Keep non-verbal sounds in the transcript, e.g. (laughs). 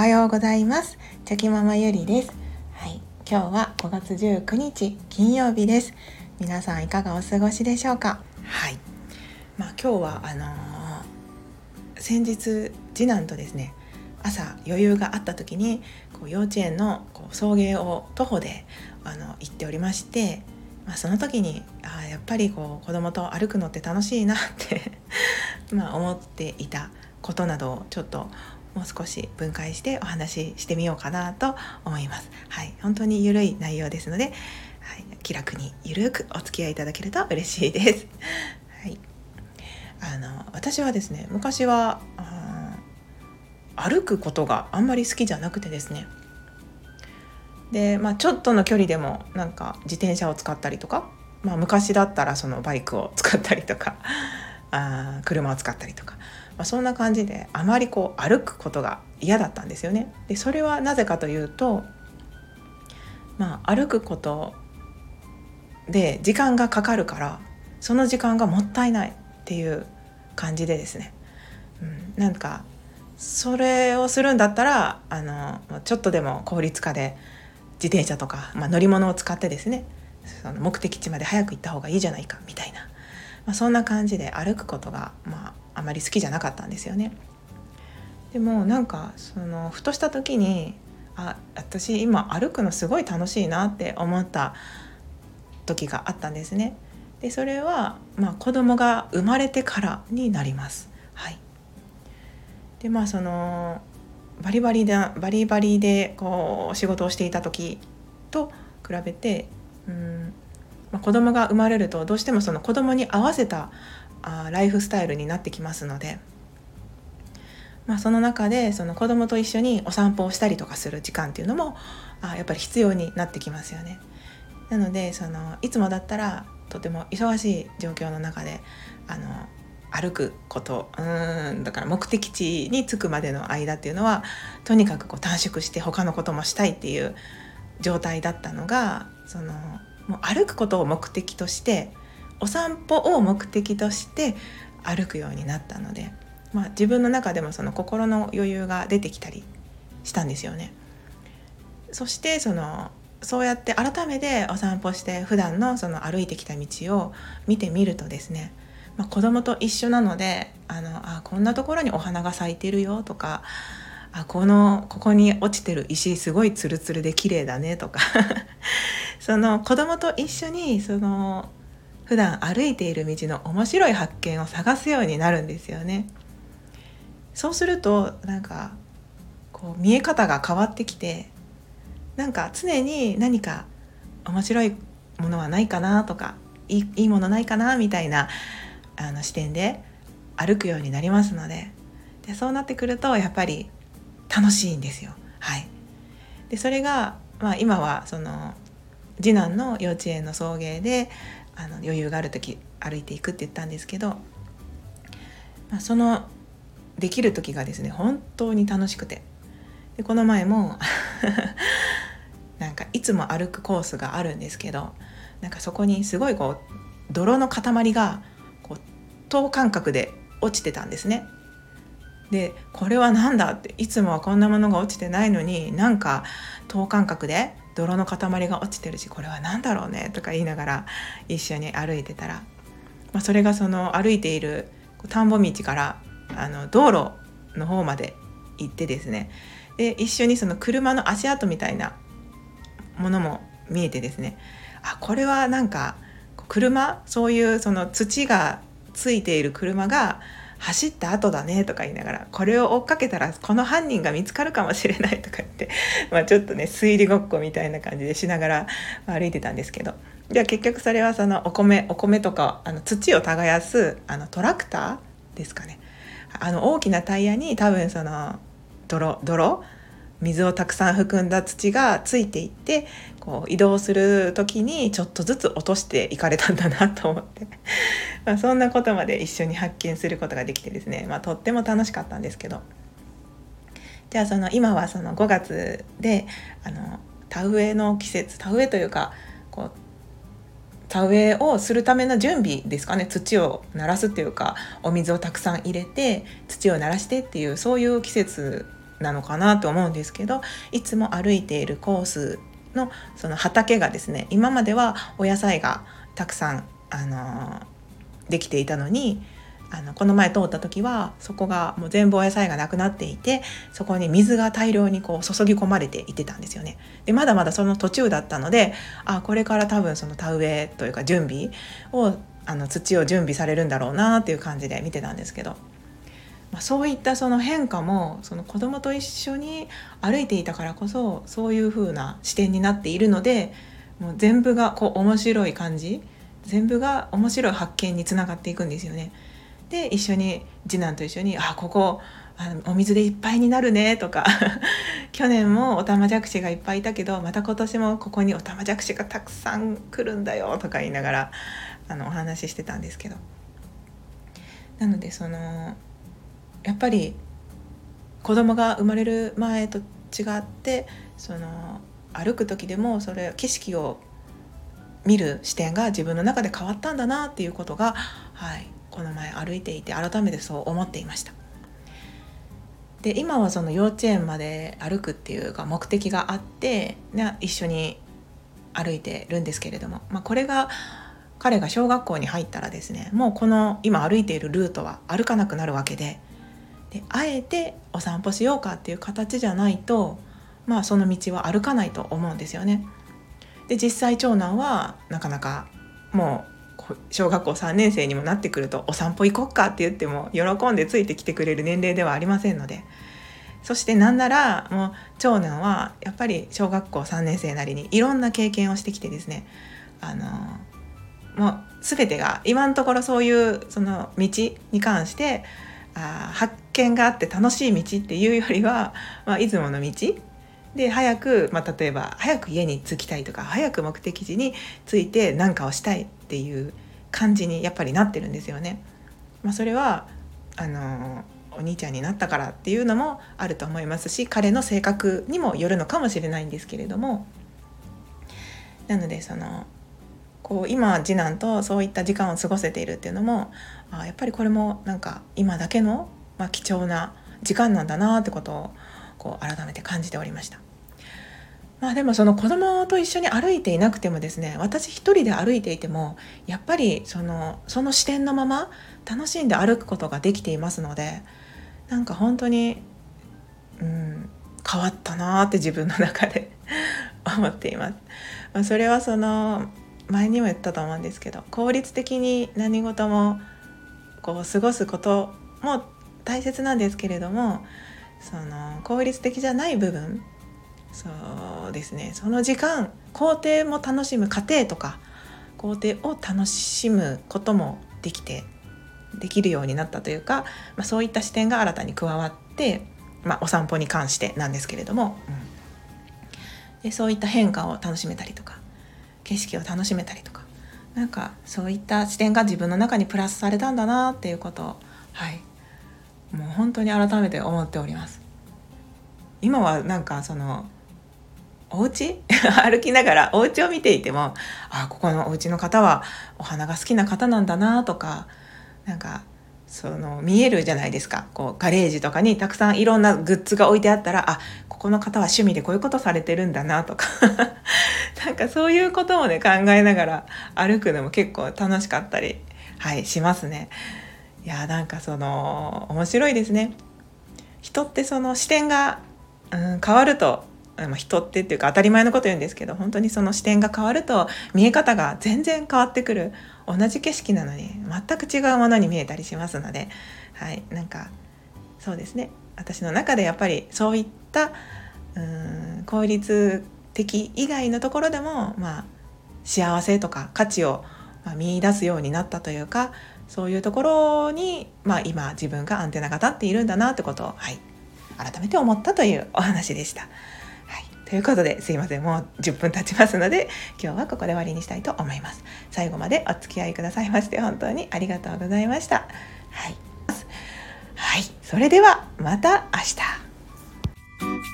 はようございます。チョキママゆりです。はい。今日は5月19日金曜日です。皆さんいかがお過ごしでしょうか？はい。まあ今日はあのー、先日次男とですね朝余裕があった時にこう幼稚園のこう送迎を徒歩であの行っておりましてまあ、その時にあやっぱりこう子供と歩くのって楽しいなって (laughs) まあ思っていたことなどをちょっともう少し分解してお話ししてみようかなと思います。はい、本当にゆるい内容ですので、はい、気楽にゆるくお付き合いいただけると嬉しいです。(laughs) はい、あの私はですね昔は歩くことがあんまり好きじゃなくてですね。で、まあ、ちょっとの距離でもなんか自転車を使ったりとか、まあ、昔だったらそのバイクを使ったりとかあ車を使ったりとか、まあ、そんな感じであまりこう歩くことが嫌だったんですよね。でそれはなぜかというと、まあ、歩くことで時間がかかるからその時間がもったいないっていう感じでですね、うん、なんかそれをするんだったらあのちょっとでも効率化で自転車とか、まあ、乗り物を使ってですねその目的地まで早く行った方がいいじゃないかみたいな、まあ、そんな感じで歩くことが、まあ、まり好きじゃなかったんですよね。でもなんかそのふとした時にあ私今歩くのすごい楽しいなって思った時があったんですね。でそれは、まあ、子供が生まれてからになります。はい、でまあそのバリバリでバリバリでこう仕事をしていた時と比べてうん、まあ、子供が生まれるとどうしてもその子供に合わせたあライフスタイルになってきますので、まあ、その中でその子供と一緒にお散歩をしたりとかする時間っていうのもあやっぱり必要になってきますよね。なのでそのいつもだったらとても忙しい状況の中であの歩くことうんだから目的地に着くまでの間っていうのはとにかくこう短縮して他のこともしたいっていう状態だったのがそのもう歩くことを目的としてお散歩を目的として歩くようになったので、まあ、自分の中でもその心の余裕が出てきたりしたんですよね。そしてそのそうやって改めてお散歩して普段のその歩いてきた道を見てみるとですねまあ、子供と一緒なのであのあこんなところにお花が咲いてるよとかあこのここに落ちてる石すごいツルツルで綺麗だねとか (laughs) その子供と一緒にその普段歩いている道の面白い発見を探すようになるんですよね。そうするとなんかこう見え方が変わってきてなんか常に何か面白いものはないかなとかいいいいものないかなみたいなあの視点で歩くようになりますのででそうなってくるとやっぱり楽しいんですよ。はい、でそれが、まあ、今はその次男の幼稚園の送迎であの余裕がある時歩いていくって言ったんですけど、まあ、そのできる時がですね本当に楽しくてでこの前も (laughs) なんかいつも歩くコースがあるんですけどなんかそこにすごいこう泥の塊がこう等間隔で落ちてたんですね。でこれは何だっていつもはこんなものが落ちてないのになんか等間隔で泥の塊が落ちてるしこれは何だろうねとか言いながら一緒に歩いてたら、まあ、それがその歩いている田んぼ道からあの道路の方まで行ってですね。で一緒にその車の足跡みたいなものも見えてですね。あこれはなんか車そういうその土がついている車が走った後だねとか言いながらこれを追っかけたらこの犯人が見つかるかもしれないとか言って (laughs) まあちょっとね推理ごっこみたいな感じでしながら歩いてたんですけど。じゃあ結局それはそのお米お米とかあの土を耕すあのトラクターですかね。あの大きなタイヤに多分その泥泥水をたくさん含んだ土がついていってこう移動する時にちょっとずつ落としていかれたんだなと思って。(laughs) まあそんなことまで一緒に発見することができてですね、まあ、とっても楽しかったんですけど。じゃあその今はその5月であの田植えの季節田植えというかこう田植えをするための準備ですかね。土を鳴らすっていうかお水をたくさん入れて土を鳴らしてっていうそういう季節なのかなと思うんですけどいつも歩いているコースのその畑がですね今まではお野菜がたくさん、あのできていたのにあのこの前通った時はそこがもう全部お野菜がなくなっていてそこに水が大量にこう注ぎ込まれていってたんですよね。でまだまだその途中だったのであこれから多分その田植えというか準備をあの土を準備されるんだろうなっていう感じで見てたんですけど、まあ、そういったその変化もその子供と一緒に歩いていたからこそそういう風な視点になっているのでもう全部がこう面白い感じ全部が面白い発見につながっていくんですよね。で一緒に次男と一緒に「あここあのお水でいっぱいになるね」とか (laughs) 去年もオタマジャクシがいっぱいいたけどまた今年もここにオタマジャクシがたくさん来るんだよとか言いながらあのお話ししてたんですけどなのでそのやっぱり子供が生まれる前と違ってその歩く時でもそれ景色を見る視点が自分の中で変わったんだなっていうことが、はい、この前歩いていて改めてそう思っていました。で今はその幼稚園まで歩くっていうか目的があって、ね、一緒に歩いてるんですけれども、まあ、これが彼が小学校に入ったらですねもうこの今歩いているルートは歩かなくなるわけでであえてお散歩しようかっていう形じゃないとまあその道は歩かないと思うんですよね。で実際長男はなかなかもう小学校3年生にもなってくるとお散歩行こっかって言っても喜んでついてきてくれる年齢ではありませんのでそしてなんならもう長男はやっぱり小学校3年生なりにいろんな経験をしてきてですねあのもう全てが今のところそういうその道に関してあ発見があって楽しい道っていうよりは、(laughs) まあ、出雲の道で早く、まあ、例えば早く家に着きたいとか早く目的地に着いて何かをしたいっていう感じにやっぱりなってるんですよね。まあ、それはあのお兄ちゃんになったからっていうのもあると思いますし彼の性格にもよるのかもしれないんですけれどもなのでそのこう今次男とそういった時間を過ごせているっていうのもあやっぱりこれもなんか今だけの、まあ、貴重な時間なんだなってことをこう改めて感じておりました。まあでもその子供と一緒に歩いていなくてもですね私一人で歩いていてもやっぱりそのその視点のまま楽しんで歩くことができていますのでなんか本当に、うん、変わったなって自分の中で (laughs) 思っています。まあ、それはその前にも言ったと思うんですけど効率的に何事もこう過ごすことも大切なんですけれどもその効率的じゃない部分そうですねその時間工程も楽しむ過程とか工程を楽しむこともできてできるようになったというか、まあ、そういった視点が新たに加わって、まあ、お散歩に関してなんですけれども、うん、でそういった変化を楽しめたりとか景色を楽しめたりとかなんかそういった視点が自分の中にプラスされたんだなっていうことをはい。もう本当に改めて思っております。今はなんかそのお家？(laughs) 歩きながらお家を見ていてもあここのお家の方はお花が好きな方なんだなとかなんかその見えるじゃないですかこうガレージとかにたくさんいろんなグッズが置いてあったらあここの方は趣味でこういうことされてるんだなとか (laughs) なんかそういうこともね考えながら歩くのも結構楽しかったりはいしますね。いやなんかその面白いですね。人ってその視点が、うん、変わるとま人ってっていうか当たり前のこと言うんですけど本当にその視点が変わると見え方が全然変わってくる。同じ景色なのに全く違うものに見えたりしますので。はい。なんかそうですね。私の中でやっぱりそういったうん効率的以外のところでもまあ幸せとか価値を見出すようになったというかそういうところに、まあ、今自分がアンテナが立っているんだなってことを、はい、改めて思ったというお話でした。ということですいません。もう10分経ちますので今日はここで終わりにしたいと思います。最後までお付き合いくださいまして本当にありがとうございました。はい、はい、それではまた明日。